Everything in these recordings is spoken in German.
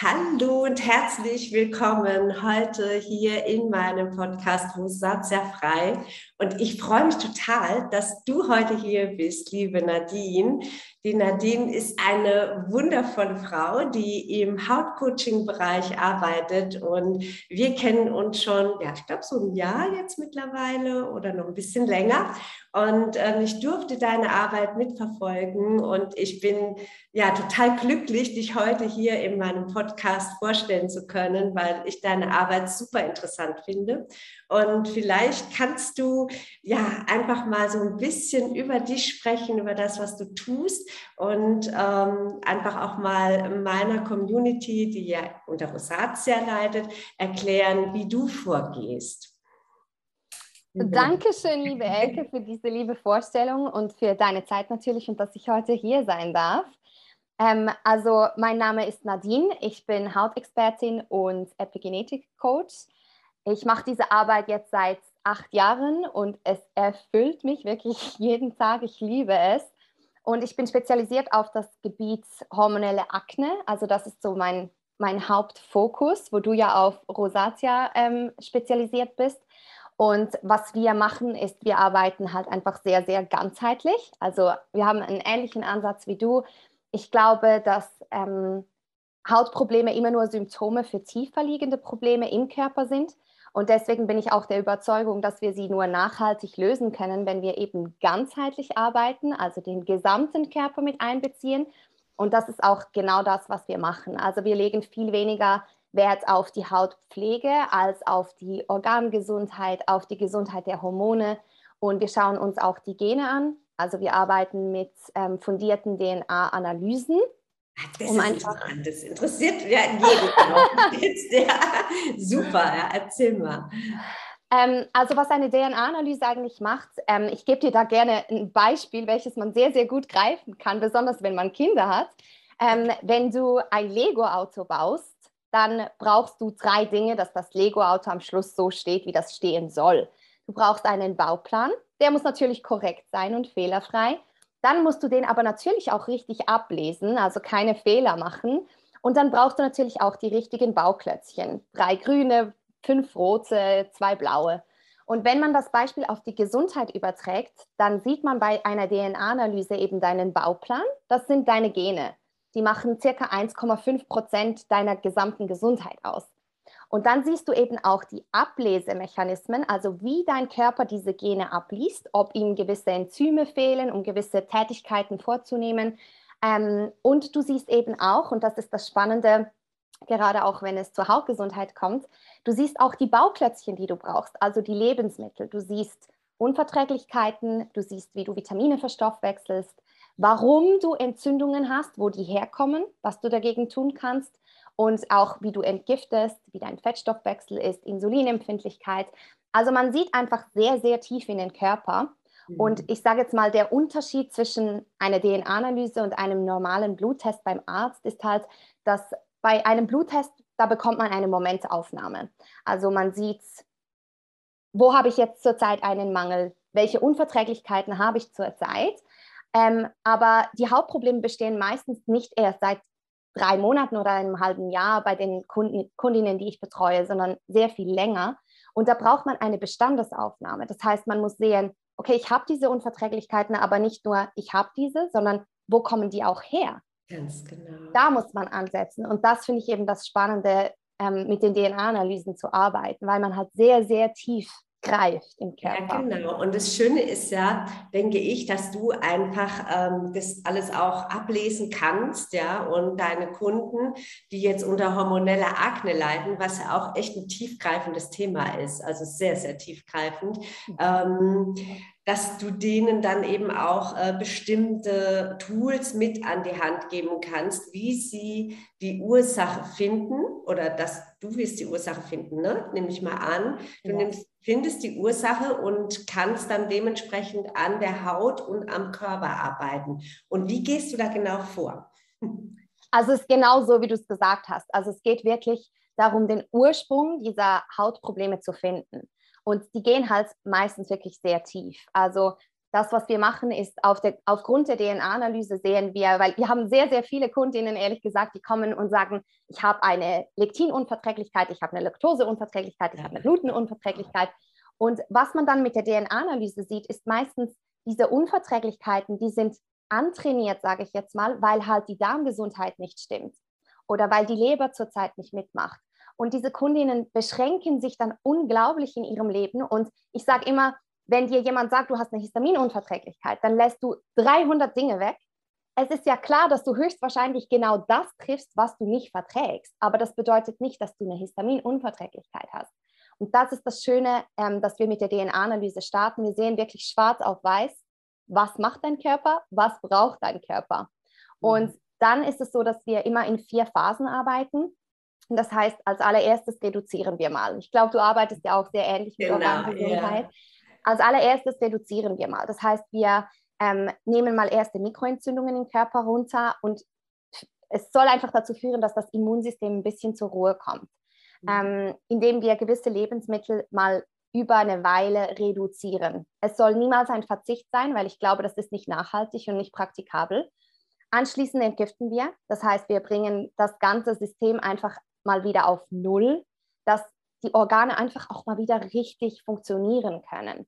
Hallo und herzlich willkommen heute hier in meinem Podcast Rosatia frei. Und ich freue mich total, dass du heute hier bist, liebe Nadine. Die Nadine ist eine wundervolle Frau, die im Hautcoaching-Bereich arbeitet und wir kennen uns schon, ja, ich glaube so ein Jahr jetzt mittlerweile oder noch ein bisschen länger. Und äh, ich durfte deine Arbeit mitverfolgen und ich bin ja total glücklich, dich heute hier in meinem Podcast vorstellen zu können, weil ich deine Arbeit super interessant finde. Und vielleicht kannst du ja einfach mal so ein bisschen über dich sprechen, über das, was du tust und ähm, einfach auch mal meiner Community, die ja unter Rosatia leidet, erklären, wie du vorgehst. Dankeschön, liebe Elke, für diese liebe Vorstellung und für deine Zeit natürlich und dass ich heute hier sein darf. Ähm, also, mein Name ist Nadine, ich bin Hautexpertin und Epigenetik-Coach. Ich mache diese Arbeit jetzt seit acht Jahren und es erfüllt mich wirklich jeden Tag. Ich liebe es. Und ich bin spezialisiert auf das Gebiet hormonelle Akne. Also das ist so mein, mein Hauptfokus, wo du ja auf Rosatia ähm, spezialisiert bist. Und was wir machen, ist, wir arbeiten halt einfach sehr, sehr ganzheitlich. Also wir haben einen ähnlichen Ansatz wie du. Ich glaube, dass ähm, Hautprobleme immer nur Symptome für tiefer liegende Probleme im Körper sind. Und deswegen bin ich auch der Überzeugung, dass wir sie nur nachhaltig lösen können, wenn wir eben ganzheitlich arbeiten, also den gesamten Körper mit einbeziehen. Und das ist auch genau das, was wir machen. Also wir legen viel weniger Wert auf die Hautpflege als auf die Organgesundheit, auf die Gesundheit der Hormone. Und wir schauen uns auch die Gene an. Also wir arbeiten mit ähm, fundierten DNA-Analysen. Das um. Das interessiert ja jeden. Ja, super, ja, erzähl mal. Ähm, also was eine DNA-Analyse eigentlich macht, ähm, ich gebe dir da gerne ein Beispiel, welches man sehr, sehr gut greifen kann, besonders wenn man Kinder hat. Ähm, wenn du ein Lego-Auto baust, dann brauchst du drei Dinge, dass das Lego-Auto am Schluss so steht, wie das stehen soll. Du brauchst einen Bauplan, der muss natürlich korrekt sein und fehlerfrei. Dann musst du den aber natürlich auch richtig ablesen, also keine Fehler machen. Und dann brauchst du natürlich auch die richtigen Bauklötzchen. Drei grüne, fünf rote, zwei blaue. Und wenn man das Beispiel auf die Gesundheit überträgt, dann sieht man bei einer DNA-Analyse eben deinen Bauplan. Das sind deine Gene die machen circa 1,5 Prozent deiner gesamten Gesundheit aus. Und dann siehst du eben auch die Ablesemechanismen, also wie dein Körper diese Gene abliest, ob ihm gewisse Enzyme fehlen, um gewisse Tätigkeiten vorzunehmen. Ähm, und du siehst eben auch, und das ist das Spannende, gerade auch wenn es zur Hautgesundheit kommt, du siehst auch die Bauklötzchen, die du brauchst, also die Lebensmittel. Du siehst Unverträglichkeiten, du siehst, wie du Vitamine verstoffwechselst, warum du Entzündungen hast, wo die herkommen, was du dagegen tun kannst und auch wie du entgiftest, wie dein Fettstoffwechsel ist, Insulinempfindlichkeit. Also man sieht einfach sehr, sehr tief in den Körper. Mhm. Und ich sage jetzt mal, der Unterschied zwischen einer DNA-Analyse und einem normalen Bluttest beim Arzt ist halt, dass bei einem Bluttest, da bekommt man eine Momentaufnahme. Also man sieht, wo habe ich jetzt zurzeit einen Mangel, welche Unverträglichkeiten habe ich zurzeit ähm, aber die Hauptprobleme bestehen meistens nicht erst seit drei Monaten oder einem halben Jahr bei den Kunden, Kundinnen, die ich betreue, sondern sehr viel länger. Und da braucht man eine Bestandesaufnahme. Das heißt, man muss sehen, okay, ich habe diese Unverträglichkeiten, aber nicht nur ich habe diese, sondern wo kommen die auch her? Ganz genau. Da muss man ansetzen. Und das finde ich eben das Spannende, ähm, mit den DNA-Analysen zu arbeiten, weil man halt sehr, sehr tief greift im Körper. Ja, genau. Und das Schöne ist ja, denke ich, dass du einfach ähm, das alles auch ablesen kannst, ja, und deine Kunden, die jetzt unter hormoneller Akne leiden, was ja auch echt ein tiefgreifendes Thema ist, also sehr, sehr tiefgreifend, mhm. ähm, dass du denen dann eben auch äh, bestimmte Tools mit an die Hand geben kannst, wie sie die Ursache finden oder dass du wirst die Ursache finden, ne? nehme ich mal an. Du ja. nimmst, findest die Ursache und kannst dann dementsprechend an der Haut und am Körper arbeiten. Und wie gehst du da genau vor? Also es ist genau so, wie du es gesagt hast. Also es geht wirklich darum, den Ursprung dieser Hautprobleme zu finden. Und die gehen halt meistens wirklich sehr tief. Also das, was wir machen, ist auf der, aufgrund der DNA-Analyse sehen wir, weil wir haben sehr, sehr viele Kundinnen, ehrlich gesagt, die kommen und sagen, ich habe eine Lektinunverträglichkeit, ich habe eine Laktoseunverträglichkeit, ich habe eine Glutenunverträglichkeit. Und was man dann mit der DNA-Analyse sieht, ist meistens diese Unverträglichkeiten, die sind antrainiert, sage ich jetzt mal, weil halt die Darmgesundheit nicht stimmt oder weil die Leber zurzeit nicht mitmacht. Und diese Kundinnen beschränken sich dann unglaublich in ihrem Leben. Und ich sage immer, wenn dir jemand sagt, du hast eine Histaminunverträglichkeit, dann lässt du 300 Dinge weg. Es ist ja klar, dass du höchstwahrscheinlich genau das triffst, was du nicht verträgst. Aber das bedeutet nicht, dass du eine Histaminunverträglichkeit hast. Und das ist das Schöne, ähm, dass wir mit der DNA-Analyse starten. Wir sehen wirklich schwarz auf weiß, was macht dein Körper, was braucht dein Körper. Mhm. Und dann ist es so, dass wir immer in vier Phasen arbeiten. Das heißt, als allererstes reduzieren wir mal. Ich glaube, du arbeitest ja auch sehr ähnlich mit genau, Organgesundheit. Yeah. Als allererstes reduzieren wir mal. Das heißt, wir ähm, nehmen mal erste Mikroentzündungen im Körper runter und es soll einfach dazu führen, dass das Immunsystem ein bisschen zur Ruhe kommt, mhm. ähm, indem wir gewisse Lebensmittel mal über eine Weile reduzieren. Es soll niemals ein Verzicht sein, weil ich glaube, das ist nicht nachhaltig und nicht praktikabel. Anschließend entgiften wir, das heißt, wir bringen das ganze System einfach mal wieder auf Null, dass die Organe einfach auch mal wieder richtig funktionieren können.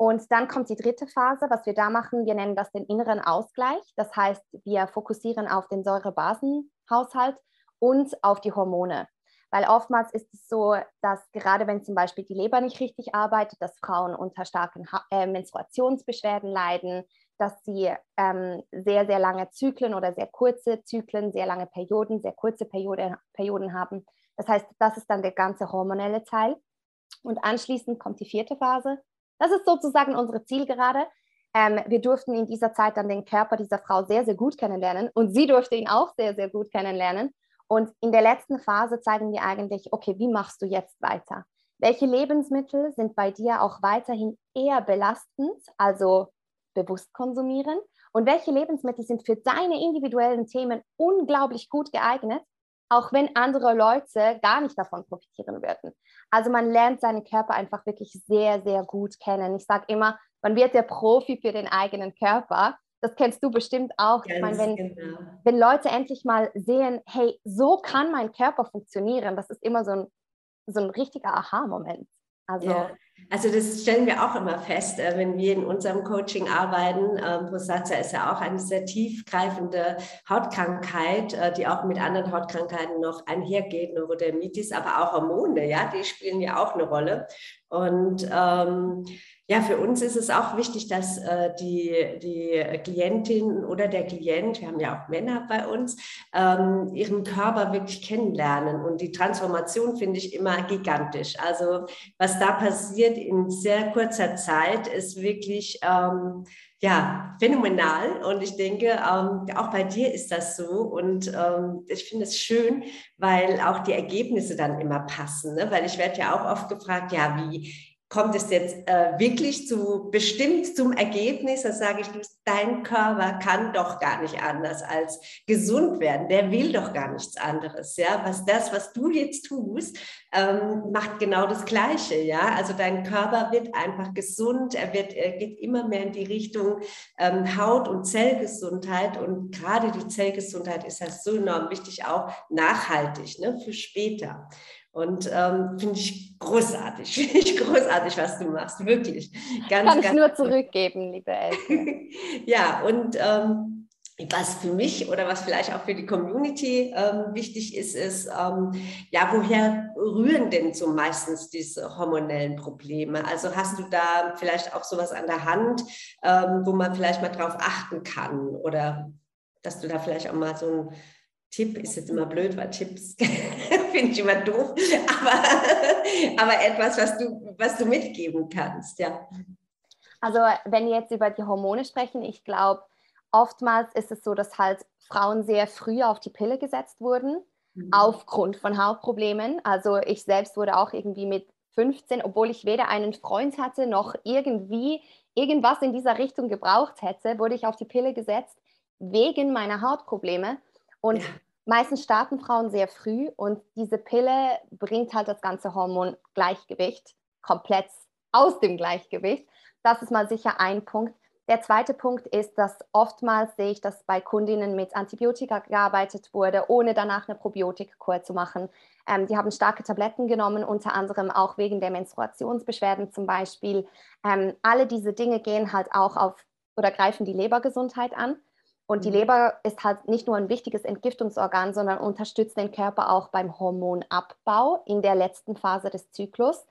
Und dann kommt die dritte Phase, was wir da machen. Wir nennen das den inneren Ausgleich. Das heißt, wir fokussieren auf den Säurebasenhaushalt und auf die Hormone. Weil oftmals ist es so, dass gerade wenn zum Beispiel die Leber nicht richtig arbeitet, dass Frauen unter starken äh, Menstruationsbeschwerden leiden, dass sie ähm, sehr, sehr lange Zyklen oder sehr kurze Zyklen, sehr lange Perioden, sehr kurze Periode, Perioden haben. Das heißt, das ist dann der ganze hormonelle Teil. Und anschließend kommt die vierte Phase, das ist sozusagen unsere Zielgerade. Ähm, wir durften in dieser Zeit dann den Körper dieser Frau sehr, sehr gut kennenlernen und sie durfte ihn auch sehr, sehr gut kennenlernen. Und in der letzten Phase zeigen wir eigentlich, okay, wie machst du jetzt weiter? Welche Lebensmittel sind bei dir auch weiterhin eher belastend, also bewusst konsumieren? Und welche Lebensmittel sind für deine individuellen Themen unglaublich gut geeignet, auch wenn andere Leute gar nicht davon profitieren würden. Also man lernt seinen Körper einfach wirklich sehr, sehr gut kennen. Ich sage immer, man wird der Profi für den eigenen Körper. Das kennst du bestimmt auch. Ganz ich meine, wenn, genau. wenn Leute endlich mal sehen, hey, so kann mein Körper funktionieren, das ist immer so ein, so ein richtiger Aha-Moment. Also, ja. Also das stellen wir auch immer fest, äh, wenn wir in unserem Coaching arbeiten. Ähm, Rosacea ist ja auch eine sehr tiefgreifende Hautkrankheit, äh, die auch mit anderen Hautkrankheiten noch einhergeht, Neurodermitis, aber auch Hormone, ja, die spielen ja auch eine Rolle. Und ähm, ja, für uns ist es auch wichtig, dass äh, die, die Klientin oder der Klient, wir haben ja auch Männer bei uns, ähm, ihren Körper wirklich kennenlernen. Und die Transformation finde ich immer gigantisch. Also was da passiert in sehr kurzer Zeit, ist wirklich ähm, ja, phänomenal. Und ich denke, ähm, auch bei dir ist das so. Und ähm, ich finde es schön, weil auch die Ergebnisse dann immer passen. Ne? Weil ich werde ja auch oft gefragt, ja, wie kommt es jetzt äh, wirklich zu bestimmt zum Ergebnis, da sage ich, dein Körper kann doch gar nicht anders als gesund werden. Der will doch gar nichts anderes. Ja, was das, was du jetzt tust, ähm, macht genau das Gleiche. Ja, also dein Körper wird einfach gesund. Er wird, er geht immer mehr in die Richtung ähm, Haut- und Zellgesundheit. Und gerade die Zellgesundheit ist ja so enorm wichtig, auch nachhaltig ne, für später. Und ähm, finde ich großartig, finde ich großartig, was du machst, wirklich. Ganz, Kann ich nur zurückgeben, liebe Elke. ja, und ähm, was für mich oder was vielleicht auch für die Community ähm, wichtig ist, ist, ähm, ja, woher rühren denn so meistens diese hormonellen Probleme? Also hast du da vielleicht auch sowas an der Hand, ähm, wo man vielleicht mal drauf achten kann oder dass du da vielleicht auch mal so ein Tipp ist jetzt immer blöd, weil Tipps finde ich immer doof, aber, aber etwas, was du, was du mitgeben kannst, ja. Also wenn wir jetzt über die Hormone sprechen, ich glaube, oftmals ist es so, dass halt Frauen sehr früh auf die Pille gesetzt wurden, mhm. aufgrund von Hautproblemen. Also ich selbst wurde auch irgendwie mit 15, obwohl ich weder einen Freund hatte noch irgendwie irgendwas in dieser Richtung gebraucht hätte, wurde ich auf die Pille gesetzt wegen meiner Hautprobleme. Und ja. Meistens starten Frauen sehr früh und diese Pille bringt halt das ganze Hormongleichgewicht komplett aus dem Gleichgewicht. Das ist mal sicher ein Punkt. Der zweite Punkt ist, dass oftmals sehe ich, dass bei Kundinnen mit Antibiotika gearbeitet wurde, ohne danach eine Probiotikkur zu machen. Ähm, die haben starke Tabletten genommen, unter anderem auch wegen der Menstruationsbeschwerden zum Beispiel. Ähm, alle diese Dinge gehen halt auch auf oder greifen die Lebergesundheit an. Und die mhm. Leber ist halt nicht nur ein wichtiges Entgiftungsorgan, sondern unterstützt den Körper auch beim Hormonabbau in der letzten Phase des Zyklus.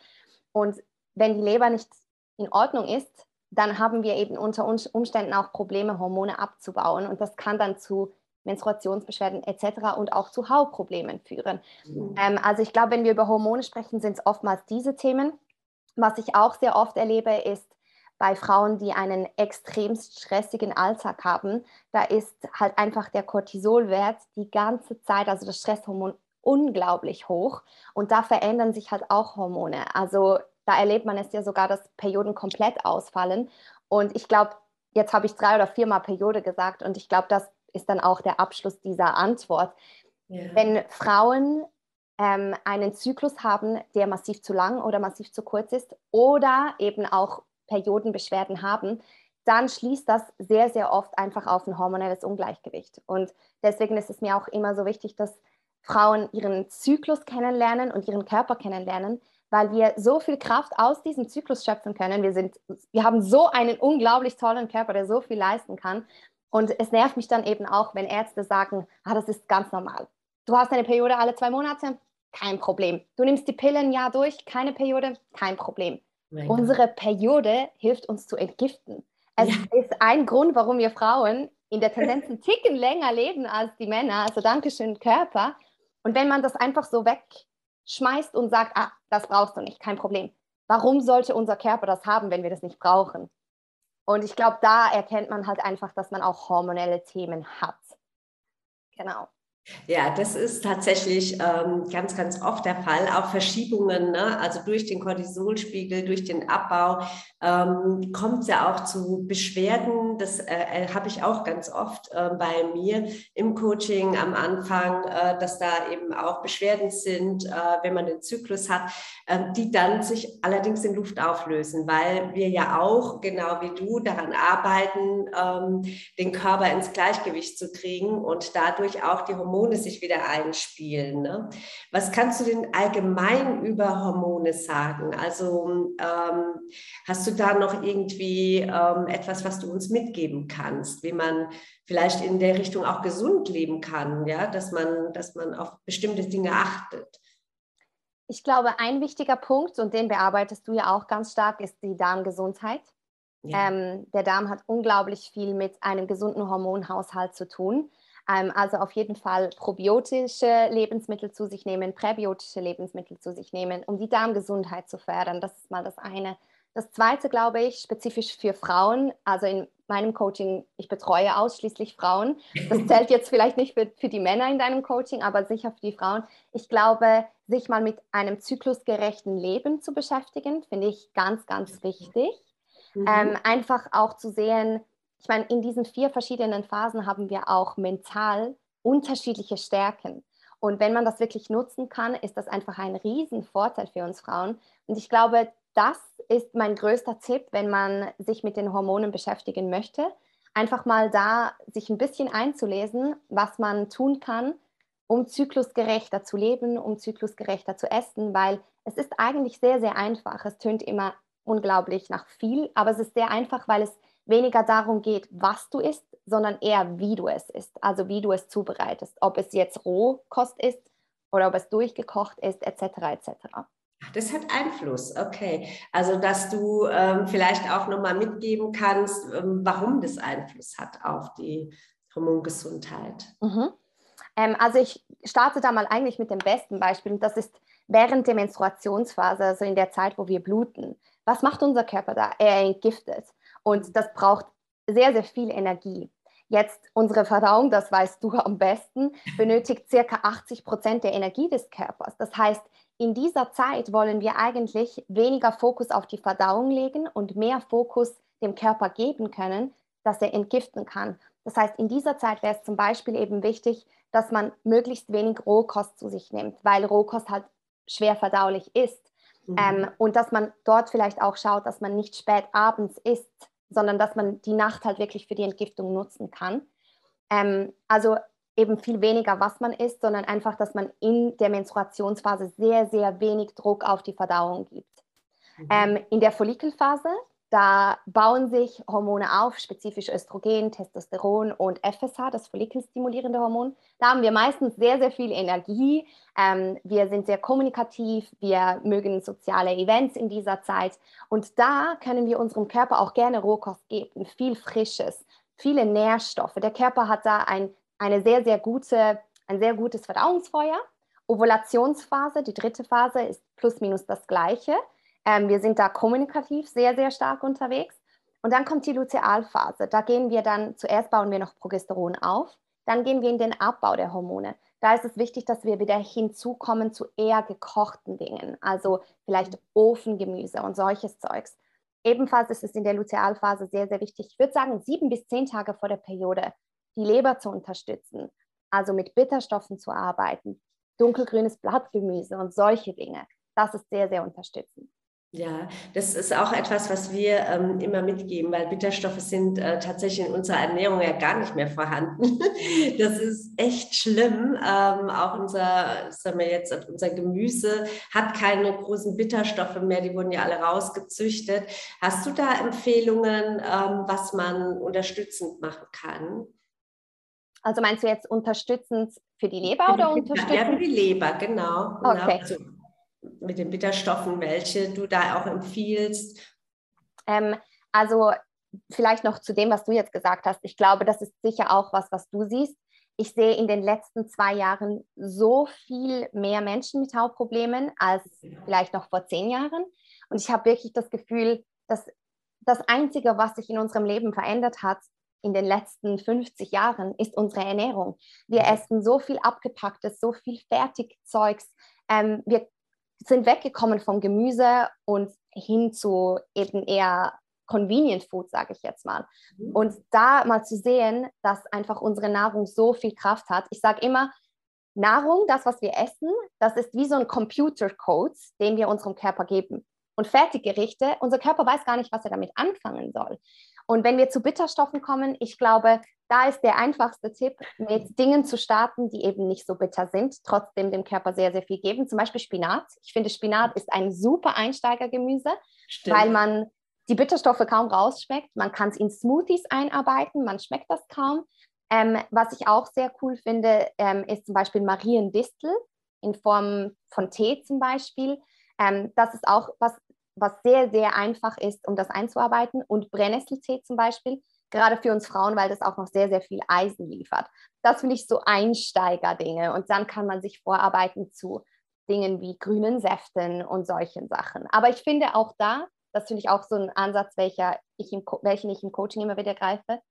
Und wenn die Leber nicht in Ordnung ist, dann haben wir eben unter Umständen auch Probleme, Hormone abzubauen. Und das kann dann zu Menstruationsbeschwerden etc. und auch zu Hautproblemen führen. Mhm. Ähm, also ich glaube, wenn wir über Hormone sprechen, sind es oftmals diese Themen. Was ich auch sehr oft erlebe, ist bei Frauen, die einen extremst stressigen Alltag haben, da ist halt einfach der Cortisolwert die ganze Zeit, also das Stresshormon, unglaublich hoch. Und da verändern sich halt auch Hormone. Also da erlebt man es ja sogar, dass Perioden komplett ausfallen. Und ich glaube, jetzt habe ich drei oder viermal Periode gesagt und ich glaube, das ist dann auch der Abschluss dieser Antwort. Ja. Wenn Frauen ähm, einen Zyklus haben, der massiv zu lang oder massiv zu kurz ist oder eben auch Periodenbeschwerden haben, dann schließt das sehr, sehr oft einfach auf ein hormonelles Ungleichgewicht. Und deswegen ist es mir auch immer so wichtig, dass Frauen ihren Zyklus kennenlernen und ihren Körper kennenlernen, weil wir so viel Kraft aus diesem Zyklus schöpfen können. Wir, sind, wir haben so einen unglaublich tollen Körper, der so viel leisten kann. Und es nervt mich dann eben auch, wenn Ärzte sagen, ah, das ist ganz normal. Du hast eine Periode alle zwei Monate, kein Problem. Du nimmst die Pillen ein Jahr durch, keine Periode, kein Problem. Mein Unsere Periode hilft uns zu entgiften. Es ja. ist ein Grund, warum wir Frauen in der Tendenz einen Ticken länger leben als die Männer. Also Dankeschön, Körper. Und wenn man das einfach so weg schmeißt und sagt, ah, das brauchst du nicht, kein Problem. Warum sollte unser Körper das haben, wenn wir das nicht brauchen? Und ich glaube, da erkennt man halt einfach, dass man auch hormonelle Themen hat. Genau. Ja, das ist tatsächlich ähm, ganz, ganz oft der Fall. Auch Verschiebungen, ne? also durch den Cortisolspiegel, durch den Abbau, ähm, kommt es ja auch zu Beschwerden. Das äh, äh, habe ich auch ganz oft äh, bei mir im Coaching am Anfang, äh, dass da eben auch Beschwerden sind, äh, wenn man den Zyklus hat, ähm, die dann sich allerdings in Luft auflösen, weil wir ja auch, genau wie du, daran arbeiten, ähm, den Körper ins Gleichgewicht zu kriegen und dadurch auch die Hormone sich wieder einspielen. Ne? Was kannst du denn allgemein über Hormone sagen? Also ähm, hast du da noch irgendwie ähm, etwas, was du uns mitgeben kannst, wie man vielleicht in der Richtung auch gesund leben kann, ja, dass man, dass man auf bestimmte Dinge achtet? Ich glaube, ein wichtiger Punkt, und den bearbeitest du ja auch ganz stark, ist die Darmgesundheit. Ja. Ähm, der Darm hat unglaublich viel mit einem gesunden Hormonhaushalt zu tun. Ähm, also auf jeden Fall probiotische Lebensmittel zu sich nehmen, präbiotische Lebensmittel zu sich nehmen, um die Darmgesundheit zu fördern. Das ist mal das eine. Das zweite, glaube ich, spezifisch für Frauen, also in meinem Coaching, ich betreue ausschließlich Frauen. Das zählt jetzt vielleicht nicht für, für die Männer in deinem Coaching, aber sicher für die Frauen. Ich glaube, sich mal mit einem zyklusgerechten Leben zu beschäftigen, finde ich ganz, ganz wichtig. Mhm. Ähm, einfach auch zu sehen, ich meine, in diesen vier verschiedenen Phasen haben wir auch mental unterschiedliche Stärken. Und wenn man das wirklich nutzen kann, ist das einfach ein Riesenvorteil für uns Frauen. Und ich glaube, das ist mein größter Tipp, wenn man sich mit den Hormonen beschäftigen möchte. Einfach mal da sich ein bisschen einzulesen, was man tun kann, um zyklusgerechter zu leben, um zyklusgerechter zu essen, weil es ist eigentlich sehr, sehr einfach. Es tönt immer unglaublich nach viel, aber es ist sehr einfach, weil es weniger darum geht, was du isst, sondern eher, wie du es isst, also wie du es zubereitest, ob es jetzt Rohkost ist oder ob es durchgekocht ist, etc. etc. Das hat Einfluss, okay. Also, dass du ähm, vielleicht auch nochmal mitgeben kannst, ähm, warum das Einfluss hat auf die Hormongesundheit. Mhm. Ähm, also, ich starte da mal eigentlich mit dem besten Beispiel und das ist während der Menstruationsphase, also in der Zeit, wo wir bluten. Was macht unser Körper da? Er entgiftet. Und das braucht sehr, sehr viel Energie. Jetzt unsere Verdauung, das weißt du am besten, benötigt circa 80 Prozent der Energie des Körpers. Das heißt, in dieser Zeit wollen wir eigentlich weniger Fokus auf die Verdauung legen und mehr Fokus dem Körper geben können, dass er entgiften kann. Das heißt, in dieser Zeit wäre es zum Beispiel eben wichtig, dass man möglichst wenig Rohkost zu sich nimmt, weil Rohkost halt schwer verdaulich ist. Mhm. Ähm, und dass man dort vielleicht auch schaut, dass man nicht spät abends isst, sondern dass man die Nacht halt wirklich für die Entgiftung nutzen kann. Ähm, also eben viel weniger, was man isst, sondern einfach, dass man in der Menstruationsphase sehr, sehr wenig Druck auf die Verdauung gibt. Mhm. Ähm, in der Follikelphase da bauen sich Hormone auf, spezifisch Östrogen, Testosteron und FSH, das follikelstimulierende Hormon. Da haben wir meistens sehr, sehr viel Energie. Ähm, wir sind sehr kommunikativ, wir mögen soziale Events in dieser Zeit. Und da können wir unserem Körper auch gerne Rohkost geben, viel Frisches, viele Nährstoffe. Der Körper hat da ein, eine sehr, sehr gute, ein sehr gutes Verdauungsfeuer. Ovulationsphase, die dritte Phase, ist plus minus das gleiche. Ähm, wir sind da kommunikativ sehr, sehr stark unterwegs. Und dann kommt die Lutealphase. Da gehen wir dann, zuerst bauen wir noch Progesteron auf, dann gehen wir in den Abbau der Hormone. Da ist es wichtig, dass wir wieder hinzukommen zu eher gekochten Dingen, also vielleicht Ofengemüse und solches Zeugs. Ebenfalls ist es in der Lutealphase sehr, sehr wichtig, ich würde sagen, sieben bis zehn Tage vor der Periode, die Leber zu unterstützen, also mit Bitterstoffen zu arbeiten, dunkelgrünes Blattgemüse und solche Dinge. Das ist sehr, sehr unterstützend. Ja, das ist auch etwas, was wir ähm, immer mitgeben, weil Bitterstoffe sind äh, tatsächlich in unserer Ernährung ja gar nicht mehr vorhanden. Das ist echt schlimm. Ähm, auch unser, sagen wir jetzt, unser Gemüse hat keine großen Bitterstoffe mehr. Die wurden ja alle rausgezüchtet. Hast du da Empfehlungen, ähm, was man unterstützend machen kann? Also meinst du jetzt unterstützend für die Leber oder unterstützend? Ja, für die Leber, genau. genau. Okay. Also, mit den Bitterstoffen, welche du da auch empfiehlst? Ähm, also vielleicht noch zu dem, was du jetzt gesagt hast. Ich glaube, das ist sicher auch was, was du siehst. Ich sehe in den letzten zwei Jahren so viel mehr Menschen mit Hautproblemen als vielleicht noch vor zehn Jahren. Und ich habe wirklich das Gefühl, dass das Einzige, was sich in unserem Leben verändert hat in den letzten 50 Jahren, ist unsere Ernährung. Wir mhm. essen so viel Abgepacktes, so viel Fertigzeugs. Ähm, wir sind weggekommen vom Gemüse und hin zu eben eher Convenient Food, sage ich jetzt mal. Mhm. Und da mal zu sehen, dass einfach unsere Nahrung so viel Kraft hat. Ich sage immer, Nahrung, das, was wir essen, das ist wie so ein Computercode, den wir unserem Körper geben. Und Fertiggerichte, unser Körper weiß gar nicht, was er damit anfangen soll. Und wenn wir zu Bitterstoffen kommen, ich glaube, da ist der einfachste Tipp, mit Dingen zu starten, die eben nicht so bitter sind, trotzdem dem Körper sehr, sehr viel geben. Zum Beispiel Spinat. Ich finde, Spinat ist ein super Einsteigergemüse, Stimmt. weil man die Bitterstoffe kaum rausschmeckt. Man kann es in Smoothies einarbeiten, man schmeckt das kaum. Ähm, was ich auch sehr cool finde, ähm, ist zum Beispiel Mariendistel in Form von Tee zum Beispiel. Ähm, das ist auch was was sehr, sehr einfach ist, um das einzuarbeiten. Und Brennnesseltee zum Beispiel, gerade für uns Frauen, weil das auch noch sehr, sehr viel Eisen liefert. Das finde ich so Einsteigerdinge. Und dann kann man sich vorarbeiten zu Dingen wie grünen Säften und solchen Sachen. Aber ich finde auch da, das finde ich auch so ein Ansatz, welcher ich im, welchen ich im Coaching immer wieder greife,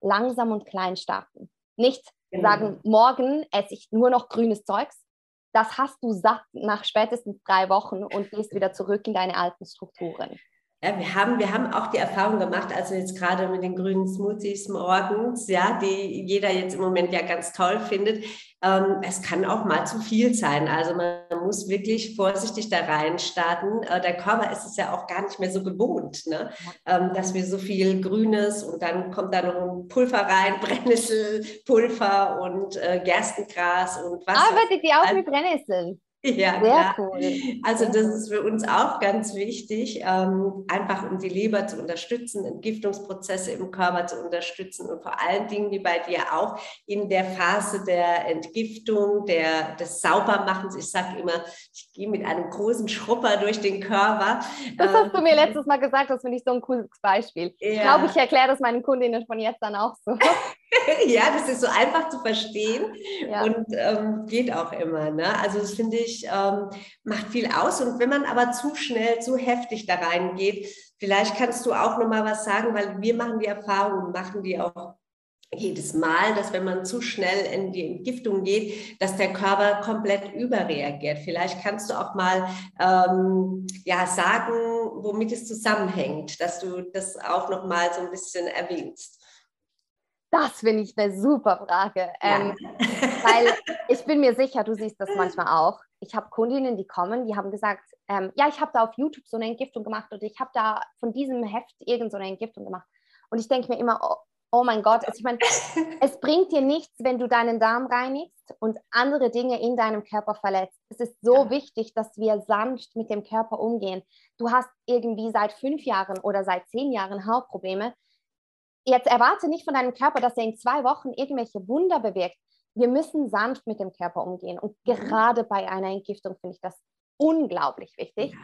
langsam und klein starten. Nicht genau. sagen, morgen esse ich nur noch grünes Zeugs, das hast du satt nach spätestens drei Wochen und gehst wieder zurück in deine alten Strukturen. Ja, wir haben, wir haben auch die Erfahrung gemacht, also jetzt gerade mit den grünen Smoothies morgens, ja, die jeder jetzt im Moment ja ganz toll findet. Ähm, es kann auch mal zu viel sein. Also man muss wirklich vorsichtig da rein starten. Äh, der Körper ist es ja auch gar nicht mehr so gewohnt, ne? Ähm, dass wir so viel Grünes und dann kommt da noch ein Pulver rein, Brennnesselpulver und äh, Gerstengras und was. Arbeitet ihr auch mit Brennnesseln? Ja, sehr klar. cool. Also das ist für uns auch ganz wichtig, ähm, einfach um die Leber zu unterstützen, Entgiftungsprozesse im Körper zu unterstützen und vor allen Dingen, wie bei dir auch, in der Phase der Entgiftung, der, des Saubermachens. Ich sage immer, ich gehe mit einem großen Schrupper durch den Körper. Das hast du mir ähm, letztes Mal gesagt, das finde ich so ein cooles Beispiel. Ja. Ich glaube, ich erkläre das meinen Kundinnen von jetzt an auch so. ja, das ist so einfach zu verstehen ja. und ähm, geht auch immer. Ne? Also das finde ich, ähm, macht viel aus. Und wenn man aber zu schnell, zu heftig da reingeht, vielleicht kannst du auch nochmal was sagen, weil wir machen die Erfahrung und machen die auch jedes Mal, dass wenn man zu schnell in die Entgiftung geht, dass der Körper komplett überreagiert. Vielleicht kannst du auch mal ähm, ja, sagen, womit es zusammenhängt, dass du das auch noch mal so ein bisschen erwähnst. Das finde ich eine super Frage. Ähm, weil ich bin mir sicher, du siehst das manchmal auch. Ich habe Kundinnen, die kommen, die haben gesagt, ähm, ja, ich habe da auf YouTube so eine Entgiftung gemacht oder ich habe da von diesem Heft irgend so eine Entgiftung gemacht. Und ich denke mir immer, oh, oh mein Gott, also ich meine, es bringt dir nichts, wenn du deinen Darm reinigst und andere Dinge in deinem Körper verletzt. Es ist so ja. wichtig, dass wir sanft mit dem Körper umgehen. Du hast irgendwie seit fünf Jahren oder seit zehn Jahren Hautprobleme. Jetzt erwarte nicht von deinem Körper, dass er in zwei Wochen irgendwelche Wunder bewirkt. Wir müssen sanft mit dem Körper umgehen. Und mhm. gerade bei einer Entgiftung finde ich das unglaublich wichtig. Ja.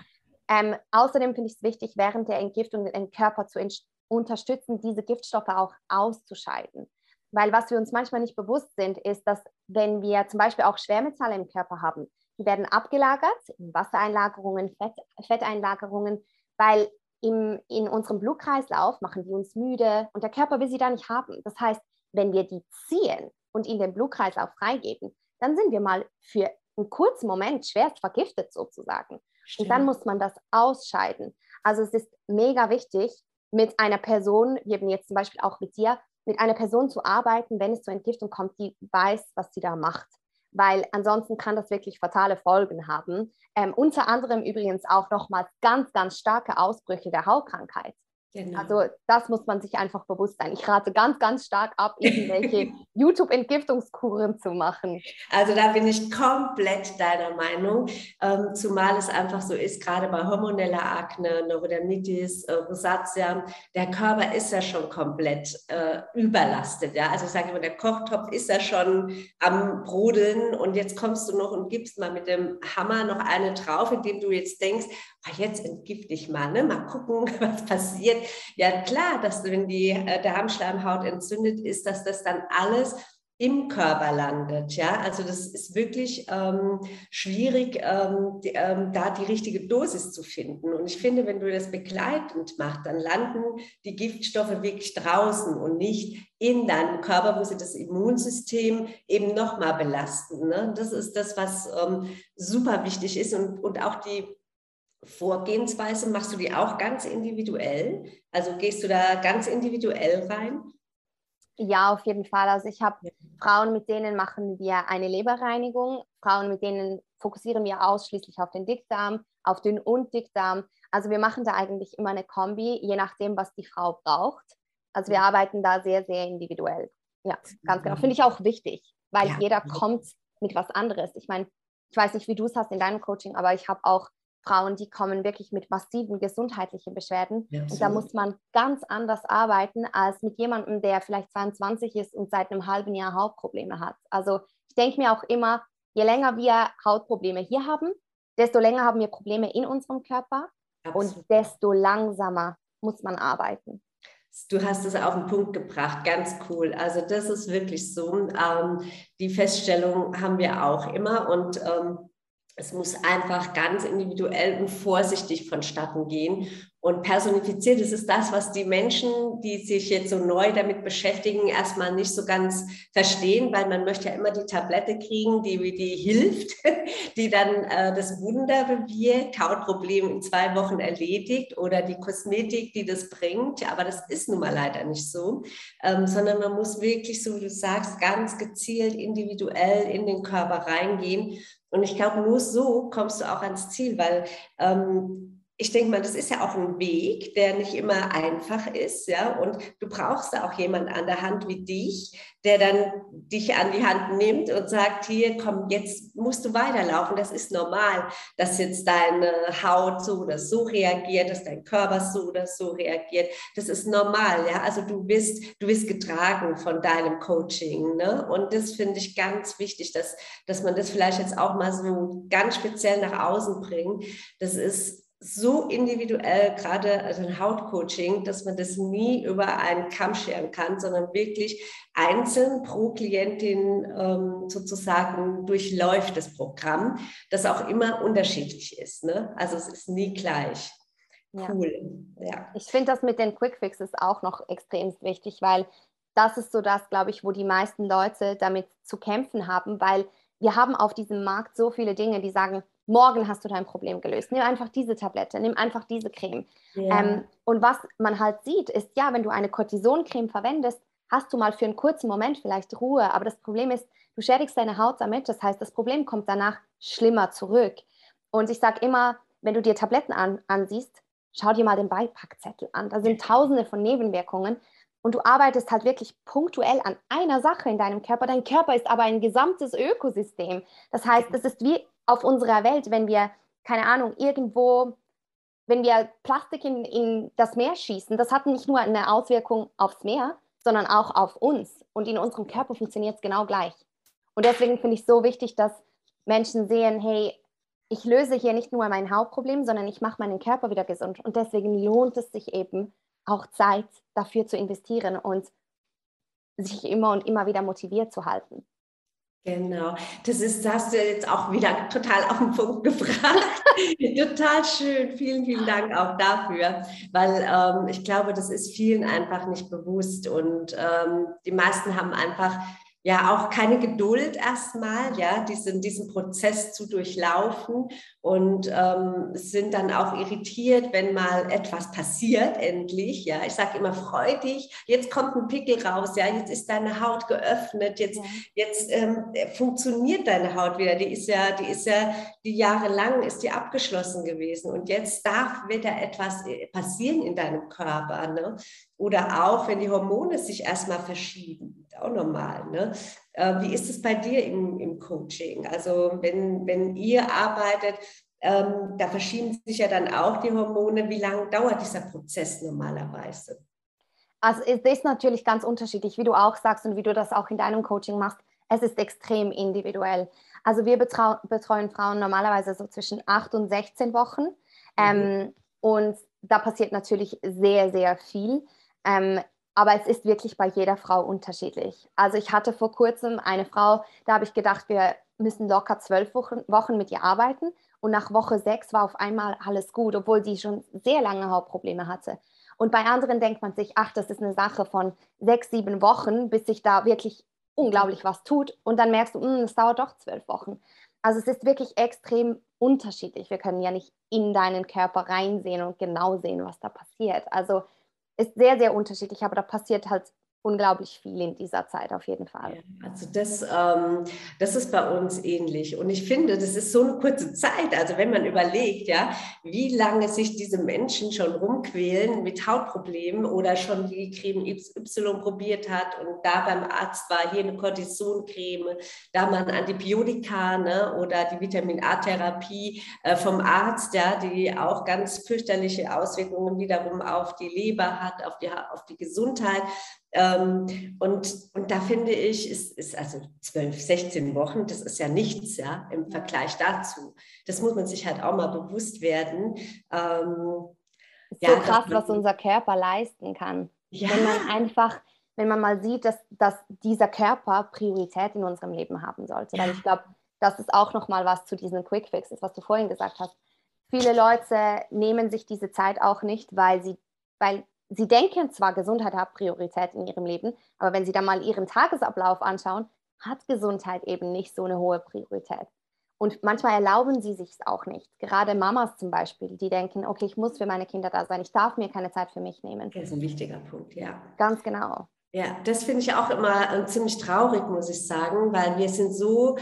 Ähm, außerdem finde ich es wichtig, während der Entgiftung den Körper zu unterstützen, diese Giftstoffe auch auszuscheiden. Weil was wir uns manchmal nicht bewusst sind, ist, dass wenn wir zum Beispiel auch Schwermetalle im Körper haben, die werden abgelagert in Wassereinlagerungen, Fett, Fetteinlagerungen, weil im, in unserem Blutkreislauf machen die uns müde und der Körper will sie da nicht haben. Das heißt, wenn wir die ziehen und in den Blutkreislauf freigeben, dann sind wir mal für einen kurzen Moment schwerst vergiftet sozusagen. Stimmt. Und dann muss man das ausscheiden. Also es ist mega wichtig, mit einer Person, wie eben jetzt zum Beispiel auch mit dir, mit einer Person zu arbeiten, wenn es zur Entgiftung kommt, die weiß, was sie da macht. Weil ansonsten kann das wirklich fatale Folgen haben. Ähm, unter anderem übrigens auch nochmals ganz, ganz starke Ausbrüche der Hautkrankheit. Genau. Also das muss man sich einfach bewusst sein. Ich rate ganz, ganz stark ab, irgendwelche YouTube-Entgiftungskuren zu machen. Also da bin ich komplett deiner Meinung, ähm, zumal es einfach so ist, gerade bei hormoneller Akne, Neurodermitis, äh, Rosatia, der Körper ist ja schon komplett äh, überlastet. Ja? Also ich sage immer, der Kochtopf ist ja schon am Brodeln und jetzt kommst du noch und gibst mal mit dem Hammer noch eine drauf, indem du jetzt denkst, ah, jetzt entgift ich mal, ne? mal gucken, was passiert ja klar, dass wenn die äh, Darmschleimhaut entzündet ist, dass das dann alles im Körper landet. Ja, also das ist wirklich ähm, schwierig, ähm, die, ähm, da die richtige Dosis zu finden. Und ich finde, wenn du das begleitend machst, dann landen die Giftstoffe wirklich draußen und nicht in deinem Körper, wo sie das Immunsystem eben nochmal belasten. Ne? Das ist das, was ähm, super wichtig ist und, und auch die Vorgehensweise, machst du die auch ganz individuell? Also gehst du da ganz individuell rein? Ja, auf jeden Fall. Also ich habe ja. Frauen, mit denen machen wir eine Leberreinigung. Frauen, mit denen fokussieren wir ausschließlich auf den Dickdarm, auf den und Dickdarm. Also wir machen da eigentlich immer eine Kombi, je nachdem, was die Frau braucht. Also wir arbeiten da sehr, sehr individuell. Ja, ganz genau. Finde ich auch wichtig, weil ja. jeder kommt mit was anderes. Ich meine, ich weiß nicht, wie du es hast in deinem Coaching, aber ich habe auch Frauen, die kommen wirklich mit massiven gesundheitlichen Beschwerden. Ja, und da muss man ganz anders arbeiten als mit jemandem, der vielleicht 22 ist und seit einem halben Jahr Hautprobleme hat. Also ich denke mir auch immer, je länger wir Hautprobleme hier haben, desto länger haben wir Probleme in unserem Körper Absolut. und desto langsamer muss man arbeiten. Du hast es auf den Punkt gebracht, ganz cool. Also das ist wirklich so. Ähm, die Feststellung haben wir auch immer und ähm, es muss einfach ganz individuell und vorsichtig vonstatten gehen. Und personifiziert, das ist das, was die Menschen, die sich jetzt so neu damit beschäftigen, erstmal nicht so ganz verstehen, weil man möchte ja immer die Tablette kriegen, die, die hilft, die dann äh, das Wunder bewirkt, Hautproblem in zwei Wochen erledigt oder die Kosmetik, die das bringt. Aber das ist nun mal leider nicht so, ähm, sondern man muss wirklich, so wie du sagst, ganz gezielt individuell in den Körper reingehen und ich glaube, nur so kommst du auch ans Ziel, weil ähm, ich denke mal, das ist ja auch ein Weg, der nicht immer einfach ist, ja. Und du brauchst da auch jemanden an der Hand wie dich, der dann dich an die Hand nimmt und sagt, hier, komm, jetzt musst du weiterlaufen. Das ist normal, dass jetzt deine Haut so oder so reagiert, dass dein Körper so oder so reagiert. Das ist normal, ja. Also du bist, du bist getragen von deinem Coaching, ne? Und das finde ich ganz wichtig, dass, dass man das vielleicht jetzt auch mal so ganz speziell nach außen bringt. Das ist so individuell, gerade also ein Hautcoaching, dass man das nie über einen Kamm scheren kann, sondern wirklich einzeln pro Klientin ähm, sozusagen durchläuft das Programm, das auch immer unterschiedlich ist. Ne? Also es ist nie gleich. Cool. Ja. ja. Ich finde das mit den Quickfixes auch noch extrem wichtig, weil das ist so das, glaube ich, wo die meisten Leute damit zu kämpfen haben, weil wir haben auf diesem Markt so viele Dinge, die sagen, morgen hast du dein Problem gelöst. Nimm einfach diese Tablette, nimm einfach diese Creme. Ja. Ähm, und was man halt sieht, ist ja, wenn du eine Cortisoncreme verwendest, hast du mal für einen kurzen Moment vielleicht Ruhe. Aber das Problem ist, du schädigst deine Haut damit. Das heißt, das Problem kommt danach schlimmer zurück. Und ich sage immer, wenn du dir Tabletten an, ansiehst, schau dir mal den Beipackzettel an. Da sind tausende von Nebenwirkungen. und du arbeitest halt wirklich punktuell an einer Sache in deinem Körper. Dein Körper ist aber ein gesamtes Ökosystem. Das heißt, es ist wie auf unserer Welt, wenn wir, keine Ahnung, irgendwo, wenn wir Plastik in, in das Meer schießen, das hat nicht nur eine Auswirkung aufs Meer, sondern auch auf uns. Und in unserem Körper funktioniert es genau gleich. Und deswegen finde ich so wichtig, dass Menschen sehen, hey, ich löse hier nicht nur mein Hauptproblem, sondern ich mache meinen Körper wieder gesund. Und deswegen lohnt es sich eben auch Zeit dafür zu investieren und sich immer und immer wieder motiviert zu halten. Genau, das ist, das hast du jetzt auch wieder total auf den Punkt gefragt. total schön, vielen, vielen Dank auch dafür, weil ähm, ich glaube, das ist vielen einfach nicht bewusst. Und ähm, die meisten haben einfach ja auch keine Geduld erstmal, ja, diesen, diesen Prozess zu durchlaufen und ähm, sind dann auch irritiert, wenn mal etwas passiert, endlich, ja. Ich sage immer, freu dich, jetzt kommt ein Pickel raus, ja, jetzt ist deine Haut geöffnet, jetzt, ja. jetzt ähm, funktioniert deine Haut wieder, die ist ja, die ist ja, die Jahre lang ist die abgeschlossen gewesen und jetzt darf wieder etwas äh, passieren in deinem Körper, ne? Oder auch, wenn die Hormone sich erstmal verschieben, auch normal. Ne? Äh, wie ist es bei dir im, im Coaching? Also wenn, wenn ihr arbeitet, ähm, da verschieben sich ja dann auch die Hormone. Wie lange dauert dieser Prozess normalerweise? Also es ist natürlich ganz unterschiedlich, wie du auch sagst und wie du das auch in deinem Coaching machst. Es ist extrem individuell. Also wir betreuen Frauen normalerweise so zwischen 8 und 16 Wochen. Mhm. Ähm, und da passiert natürlich sehr, sehr viel. Ähm, aber es ist wirklich bei jeder Frau unterschiedlich. Also ich hatte vor kurzem eine Frau, da habe ich gedacht, wir müssen locker zwölf Wochen, mit ihr arbeiten. Und nach Woche sechs war auf einmal alles gut, obwohl sie schon sehr lange Hautprobleme hatte. Und bei anderen denkt man sich, ach, das ist eine Sache von sechs, sieben Wochen, bis sich da wirklich unglaublich was tut. Und dann merkst du, hm, es dauert doch zwölf Wochen. Also es ist wirklich extrem unterschiedlich. Wir können ja nicht in deinen Körper reinsehen und genau sehen, was da passiert. Also ist sehr, sehr unterschiedlich, aber da passiert halt unglaublich viel in dieser Zeit auf jeden Fall. Also das, ähm, das ist bei uns ähnlich. Und ich finde, das ist so eine kurze Zeit. Also wenn man überlegt, ja, wie lange sich diese Menschen schon rumquälen mit Hautproblemen oder schon die Creme Y probiert hat und da beim Arzt war, hier eine Cortisoncreme, da mal ein Antibiotika ne, oder die Vitamin A-Therapie äh, vom Arzt, ja, die auch ganz fürchterliche Auswirkungen wiederum auf die Leber hat, auf die, auf die Gesundheit. Ähm, und, und da finde ich, ist, ist also 12, 16 Wochen, das ist ja nichts ja, im Vergleich dazu. Das muss man sich halt auch mal bewusst werden. Ähm, ist ja, so krass, man, was unser Körper leisten kann. Ja. Wenn man einfach, wenn man mal sieht, dass, dass dieser Körper Priorität in unserem Leben haben sollte. Weil ich glaube, das ist auch nochmal was zu diesen Quick Fixes, was du vorhin gesagt hast. Viele Leute nehmen sich diese Zeit auch nicht, weil sie, weil sie denken zwar, Gesundheit hat Priorität in ihrem Leben, aber wenn sie dann mal ihren Tagesablauf anschauen, hat Gesundheit eben nicht so eine hohe Priorität. Und manchmal erlauben sie sich es auch nicht. Gerade Mamas zum Beispiel, die denken, okay, ich muss für meine Kinder da sein, ich darf mir keine Zeit für mich nehmen. Das ist ein wichtiger Punkt, ja. Ganz genau. Ja, das finde ich auch immer äh, ziemlich traurig, muss ich sagen, weil wir sind so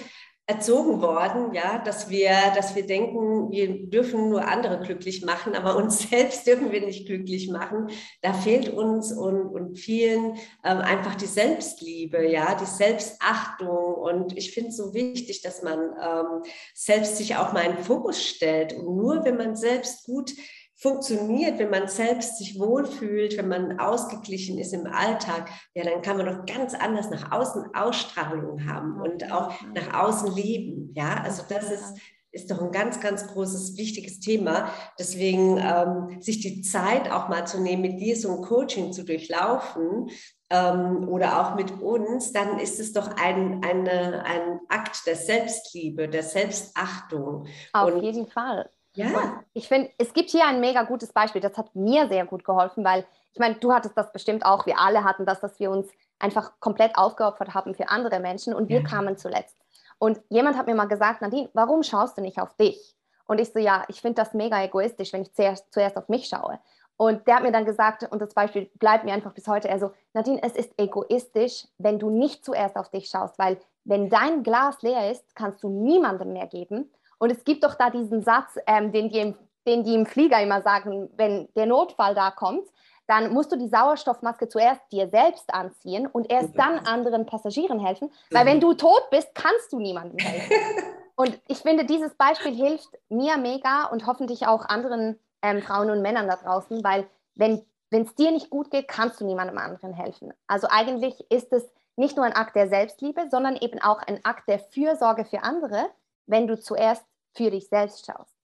erzogen worden, ja, dass wir, dass wir denken, wir dürfen nur andere glücklich machen, aber uns selbst dürfen wir nicht glücklich machen. Da fehlt uns und, und vielen ähm, einfach die Selbstliebe, ja, die Selbstachtung. Und ich finde es so wichtig, dass man ähm, selbst sich auch mal in den Fokus stellt. Und nur wenn man selbst gut funktioniert, wenn man selbst sich wohlfühlt, wenn man ausgeglichen ist im Alltag, ja, dann kann man doch ganz anders nach außen Ausstrahlung haben und auch nach außen leben. Ja, also das ist, ist doch ein ganz, ganz großes, wichtiges Thema. Deswegen ähm, sich die Zeit auch mal zu nehmen, mit dir so ein Coaching zu durchlaufen ähm, oder auch mit uns, dann ist es doch ein, eine, ein Akt der Selbstliebe, der Selbstachtung. Auf und jeden Fall. Ja. ich finde, es gibt hier ein mega gutes Beispiel. Das hat mir sehr gut geholfen, weil ich meine, du hattest das bestimmt auch. Wir alle hatten das, dass wir uns einfach komplett aufgeopfert haben für andere Menschen und wir ja. kamen zuletzt. Und jemand hat mir mal gesagt, Nadine, warum schaust du nicht auf dich? Und ich so, ja, ich finde das mega egoistisch, wenn ich zuerst, zuerst auf mich schaue. Und der hat mir dann gesagt, und das Beispiel bleibt mir einfach bis heute, er so, Nadine, es ist egoistisch, wenn du nicht zuerst auf dich schaust, weil wenn dein Glas leer ist, kannst du niemandem mehr geben. Und es gibt doch da diesen Satz, ähm, den, die im, den die im Flieger immer sagen, wenn der Notfall da kommt, dann musst du die Sauerstoffmaske zuerst dir selbst anziehen und erst dann anderen Passagieren helfen, weil wenn du tot bist, kannst du niemandem helfen. Und ich finde, dieses Beispiel hilft mir mega und hoffentlich auch anderen ähm, Frauen und Männern da draußen, weil wenn es dir nicht gut geht, kannst du niemandem anderen helfen. Also eigentlich ist es nicht nur ein Akt der Selbstliebe, sondern eben auch ein Akt der Fürsorge für andere, wenn du zuerst für dich selbst schaust.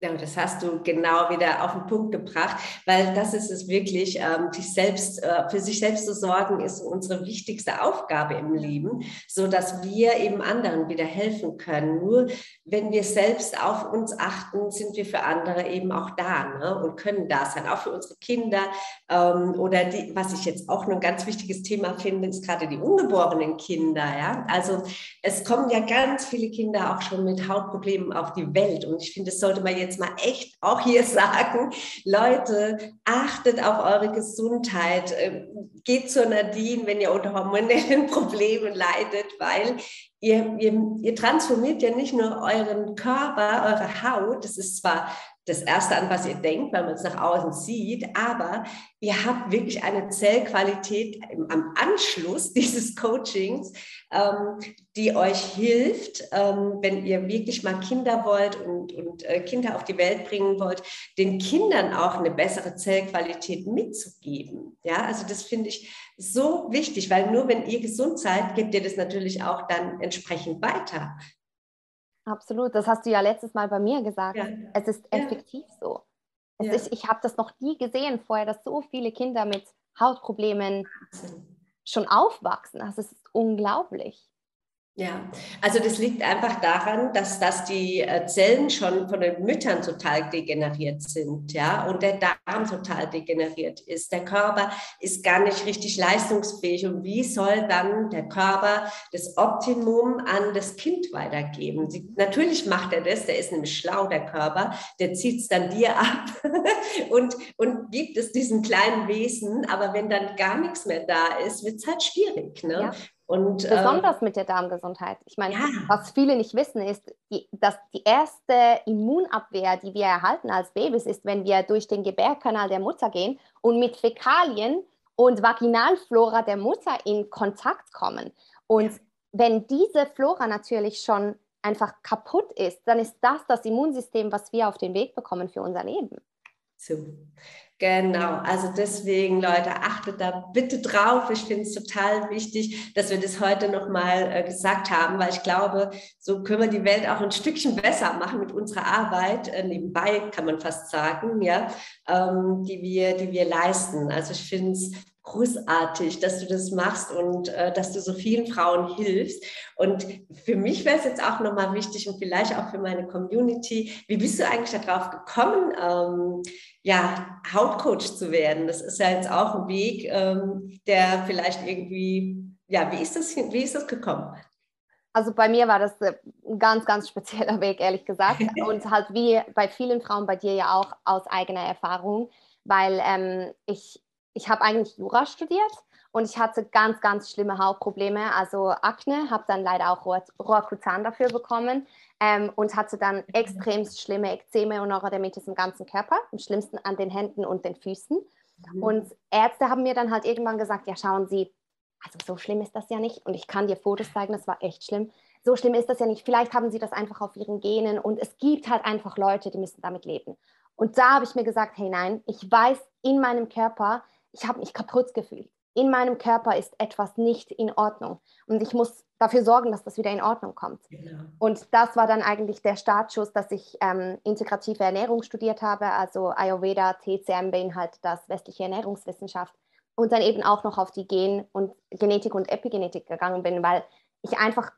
Ja, das hast du genau wieder auf den Punkt gebracht, weil das ist es wirklich, ähm, sich selbst, äh, für sich selbst zu sorgen, ist unsere wichtigste Aufgabe im Leben, so dass wir eben anderen wieder helfen können. Nur wenn wir selbst auf uns achten, sind wir für andere eben auch da ne? und können da sein, auch für unsere Kinder. Ähm, oder die, was ich jetzt auch noch ein ganz wichtiges Thema finde, ist gerade die ungeborenen Kinder. Ja? Also es kommen ja ganz viele Kinder auch schon mit Hautproblemen auf die Welt und ich finde, es sollte man jetzt jetzt mal echt auch hier sagen, Leute, achtet auf eure Gesundheit. Ähm, geht zur Nadine, wenn ihr unter hormonellen Problemen leidet, weil ihr, ihr, ihr transformiert ja nicht nur euren Körper, eure Haut, das ist zwar das Erste, an was ihr denkt, weil man es nach außen sieht, aber ihr habt wirklich eine Zellqualität am Anschluss dieses Coachings, ähm, die euch hilft, ähm, wenn ihr wirklich mal Kinder wollt und, und äh, Kinder auf die Welt bringen wollt, den Kindern auch eine bessere Zellqualität mitzugeben. Ja, also das finde ich so wichtig, weil nur wenn ihr gesund seid, gebt ihr das natürlich auch dann entsprechend weiter. Absolut, das hast du ja letztes Mal bei mir gesagt. Ja. Es ist effektiv ja. so. Ja. Ist, ich habe das noch nie gesehen vorher, dass so viele Kinder mit Hautproblemen schon aufwachsen. Das ist unglaublich. Ja, also das liegt einfach daran, dass, dass die äh, Zellen schon von den Müttern total degeneriert sind, ja, und der Darm total degeneriert ist. Der Körper ist gar nicht richtig leistungsfähig. Und wie soll dann der Körper das Optimum an das Kind weitergeben? Sie, natürlich macht er das, der ist nämlich schlau, der Körper, der zieht es dann dir ab und, und gibt es diesen kleinen Wesen. Aber wenn dann gar nichts mehr da ist, wird es halt schwierig. Ne? Ja. Und, Besonders äh, mit der Darmgesundheit. Ich meine, ja. was viele nicht wissen, ist, die, dass die erste Immunabwehr, die wir erhalten als Babys, ist, wenn wir durch den Gebärkanal der Mutter gehen und mit Fäkalien und Vaginalflora der Mutter in Kontakt kommen. Und ja. wenn diese Flora natürlich schon einfach kaputt ist, dann ist das das Immunsystem, was wir auf den Weg bekommen für unser Leben. So. Genau, also deswegen, Leute, achtet da bitte drauf. Ich finde es total wichtig, dass wir das heute nochmal äh, gesagt haben, weil ich glaube, so können wir die Welt auch ein Stückchen besser machen mit unserer Arbeit, äh, nebenbei kann man fast sagen, ja, ähm, die, wir, die wir leisten. Also ich finde es großartig, dass du das machst und äh, dass du so vielen Frauen hilfst. Und für mich wäre es jetzt auch nochmal wichtig und vielleicht auch für meine Community, wie bist du eigentlich darauf gekommen, ähm, ja, Hautcoach zu werden? Das ist ja jetzt auch ein Weg, ähm, der vielleicht irgendwie, ja, wie ist das, wie ist das gekommen? Also bei mir war das äh, ein ganz, ganz spezieller Weg, ehrlich gesagt. Und halt wie bei vielen Frauen, bei dir ja auch aus eigener Erfahrung, weil ähm, ich ich habe eigentlich Jura studiert und ich hatte ganz, ganz schlimme Hautprobleme, also Akne, habe dann leider auch Roacutan dafür bekommen ähm, und hatte dann extrem schlimme Ekzeme und Neurodermitis im ganzen Körper, am schlimmsten an den Händen und den Füßen. Mhm. Und Ärzte haben mir dann halt irgendwann gesagt, ja schauen Sie, also so schlimm ist das ja nicht und ich kann dir Fotos zeigen, das war echt schlimm. So schlimm ist das ja nicht. Vielleicht haben Sie das einfach auf Ihren Genen und es gibt halt einfach Leute, die müssen damit leben. Und da habe ich mir gesagt, hey nein, ich weiß in meinem Körper, ich habe mich kaputt gefühlt. In meinem Körper ist etwas nicht in Ordnung. Und ich muss dafür sorgen, dass das wieder in Ordnung kommt. Genau. Und das war dann eigentlich der Startschuss, dass ich ähm, integrative Ernährung studiert habe. Also Ayurveda, TCM beinhaltet das westliche Ernährungswissenschaft. Und dann eben auch noch auf die Gen- und Genetik und Epigenetik gegangen bin, weil ich einfach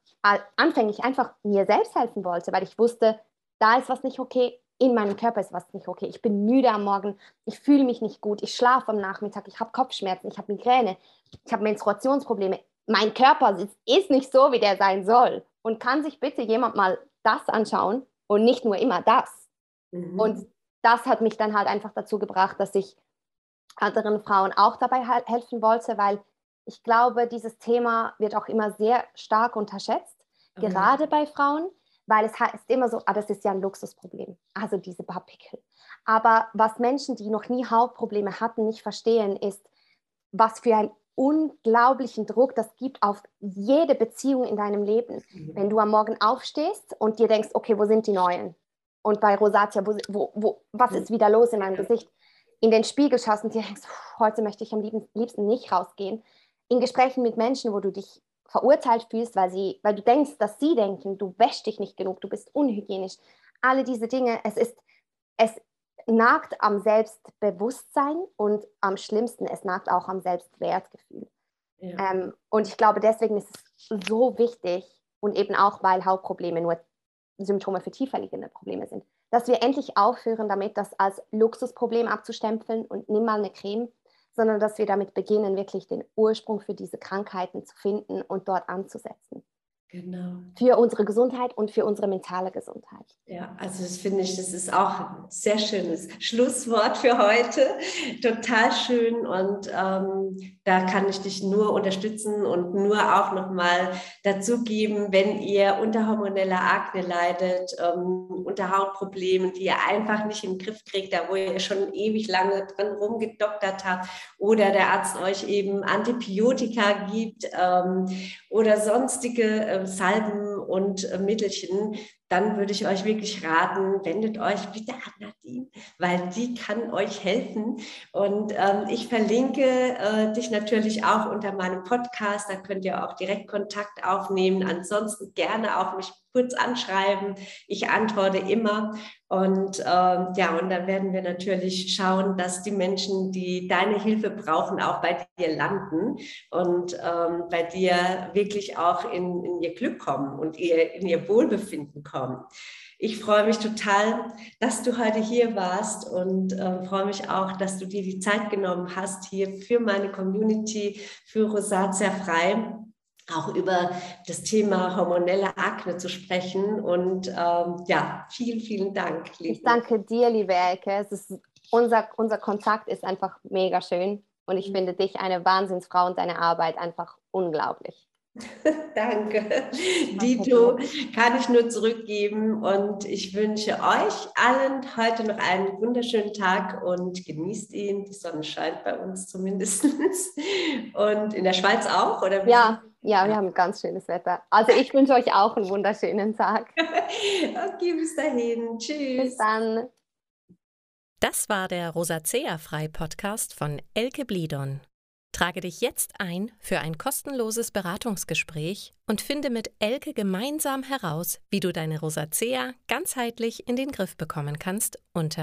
anfänglich einfach mir selbst helfen wollte, weil ich wusste, da ist was nicht okay, in meinem Körper ist was nicht okay. Ich bin müde am Morgen, ich fühle mich nicht gut, ich schlafe am Nachmittag, ich habe Kopfschmerzen, ich habe Migräne, ich habe Menstruationsprobleme. Mein Körper ist, ist nicht so, wie der sein soll. Und kann sich bitte jemand mal das anschauen und nicht nur immer das. Mhm. Und das hat mich dann halt einfach dazu gebracht, dass ich anderen Frauen auch dabei helfen wollte, weil ich glaube, dieses Thema wird auch immer sehr stark unterschätzt, mhm. gerade bei Frauen weil es heißt immer so, ah, das ist ja ein Luxusproblem, also diese Barpickel. Aber was Menschen, die noch nie Hautprobleme hatten, nicht verstehen, ist, was für einen unglaublichen Druck das gibt auf jede Beziehung in deinem Leben. Mhm. Wenn du am Morgen aufstehst und dir denkst, okay, wo sind die Neuen? Und bei Rosatia, wo, wo, wo, was ist wieder los in meinem Gesicht? In den Spiegel schaust und dir denkst, heute möchte ich am liebsten nicht rausgehen. In Gesprächen mit Menschen, wo du dich verurteilt fühlst, weil, sie, weil du denkst, dass sie denken, du wäschst dich nicht genug, du bist unhygienisch. Alle diese Dinge, es ist, es nagt am Selbstbewusstsein und am schlimmsten, es nagt auch am Selbstwertgefühl. Ja. Ähm, und ich glaube, deswegen ist es so wichtig und eben auch, weil Hautprobleme nur Symptome für tiefer liegende Probleme sind, dass wir endlich aufhören, damit das als Luxusproblem abzustempeln und nimm mal eine Creme, sondern dass wir damit beginnen, wirklich den Ursprung für diese Krankheiten zu finden und dort anzusetzen. Genau. Für unsere Gesundheit und für unsere mentale Gesundheit. Ja, also das finde ich, das ist auch ein sehr schönes Schlusswort für heute. Total schön und ähm, da kann ich dich nur unterstützen und nur auch nochmal dazu geben, wenn ihr unter hormoneller Akne leidet, ähm, unter Hautproblemen, die ihr einfach nicht den Griff kriegt, da wo ihr schon ewig lange dran rumgedoktert habt oder der Arzt euch eben Antibiotika gibt ähm, oder sonstige äh, Salben und äh, Mittelchen, dann würde ich euch wirklich raten, wendet euch bitte an Nadine, weil die kann euch helfen. Und ähm, ich verlinke äh, dich natürlich auch unter meinem Podcast, da könnt ihr auch direkt Kontakt aufnehmen. Ansonsten gerne auch mich kurz anschreiben. Ich antworte immer. Und ähm, ja, und dann werden wir natürlich schauen, dass die Menschen, die deine Hilfe brauchen, auch bei dir landen und ähm, bei dir wirklich auch in, in ihr Glück kommen und ihr, in ihr Wohlbefinden kommen. Ich freue mich total, dass du heute hier warst und äh, freue mich auch, dass du dir die Zeit genommen hast hier für meine Community, für Rosatia Frei auch über das Thema hormonelle Akne zu sprechen. Und ähm, ja, vielen, vielen Dank. Liebe. Ich danke dir, liebe Elke. Ist, unser, unser Kontakt ist einfach mega schön und ich mhm. finde dich eine Wahnsinnsfrau und deine Arbeit einfach unglaublich. Danke. Dito kann ich nur zurückgeben und ich wünsche euch allen heute noch einen wunderschönen Tag und genießt ihn. Die Sonne scheint bei uns zumindest. Und in der Schweiz auch, oder? Ja, ja, wir haben ganz schönes Wetter. Also ich wünsche euch auch einen wunderschönen Tag. okay, bis dahin. Tschüss. Bis dann. Das war der Rosacea-Frei-Podcast von Elke Blidon. Trage dich jetzt ein für ein kostenloses Beratungsgespräch und finde mit Elke gemeinsam heraus, wie du deine Rosacea ganzheitlich in den Griff bekommen kannst unter